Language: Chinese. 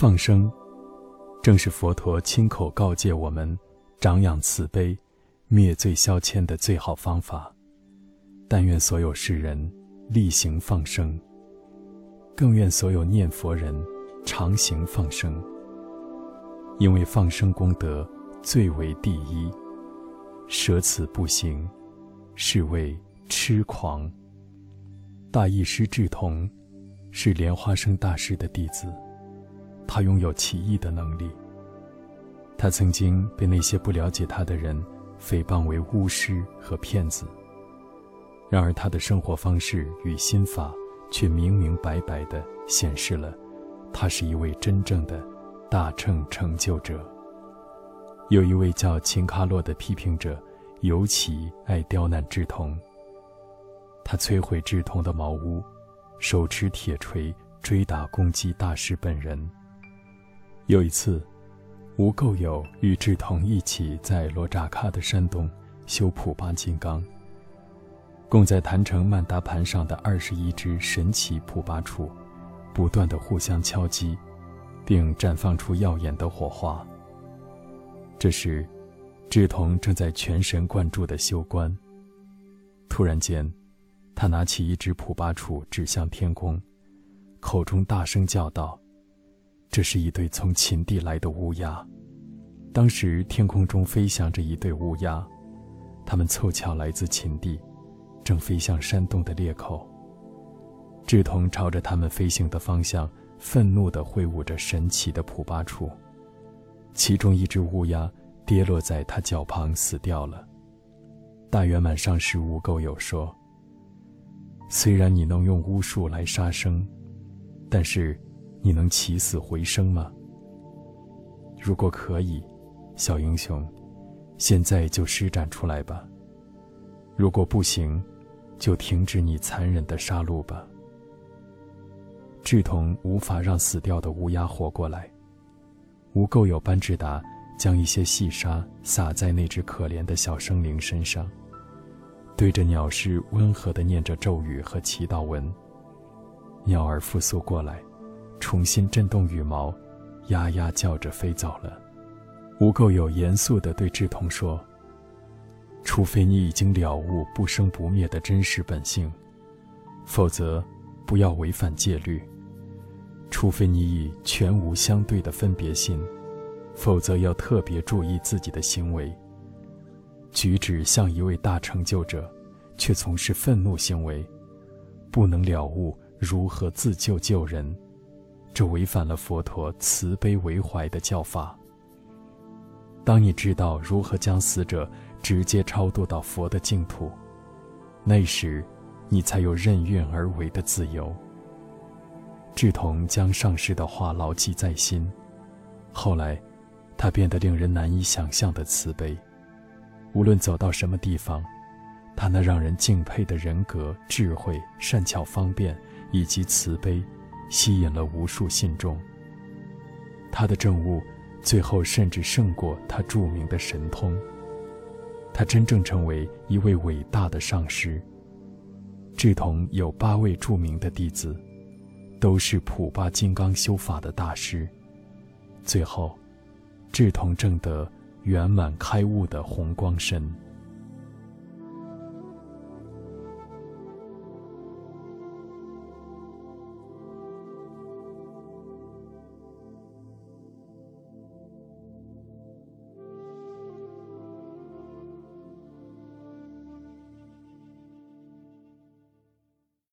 放生，正是佛陀亲口告诫我们，长养慈悲、灭罪消愆的最好方法。但愿所有世人力行放生，更愿所有念佛人常行放生。因为放生功德最为第一，舍此不行，是谓痴狂。大义师智同，是莲花生大师的弟子，他拥有奇异的能力。他曾经被那些不了解他的人诽谤为巫师和骗子，然而他的生活方式与心法却明明白白地显示了，他是一位真正的。大乘成就者。有一位叫秦卡洛的批评者，尤其爱刁难智同。他摧毁智同的茅屋，手持铁锤追打攻击大师本人。有一次，吴垢友与智同一起在罗扎卡的山洞修普巴金刚。供在坛城曼达盘上的二十一只神奇普巴杵，不断的互相敲击。并绽放出耀眼的火花。这时，智同正在全神贯注地修观。突然间，他拿起一只普巴杵指向天空，口中大声叫道：“这是一对从秦地来的乌鸦。”当时天空中飞翔着一对乌鸦，它们凑巧来自秦地，正飞向山洞的裂口。智同朝着它们飞行的方向。愤怒地挥舞着神奇的普巴杵，其中一只乌鸦跌落在他脚旁，死掉了。大圆满上师无垢友说：“虽然你能用巫术来杀生，但是你能起死回生吗？如果可以，小英雄，现在就施展出来吧。如果不行，就停止你残忍的杀戮吧。”智同无法让死掉的乌鸦活过来。无垢有班智达将一些细沙撒在那只可怜的小生灵身上，对着鸟师温和地念着咒语和祈祷文。鸟儿复苏过来，重新震动羽毛，呀呀叫着飞走了。无垢友严肃地对智同说：“除非你已经了悟不生不灭的真实本性，否则不要违反戒律。”除非你已全无相对的分别心，否则要特别注意自己的行为。举止像一位大成就者，却从事愤怒行为，不能了悟如何自救救人，这违反了佛陀慈悲为怀的教法。当你知道如何将死者直接超度到佛的净土，那时，你才有任运而为的自由。智同将上师的话牢记在心，后来，他变得令人难以想象的慈悲。无论走到什么地方，他那让人敬佩的人格、智慧、善巧方便以及慈悲，吸引了无数信众。他的证悟，最后甚至胜过他著名的神通。他真正成为一位伟大的上师。智同有八位著名的弟子。都是普巴金刚修法的大师。最后，志同正得圆满开悟的红光身。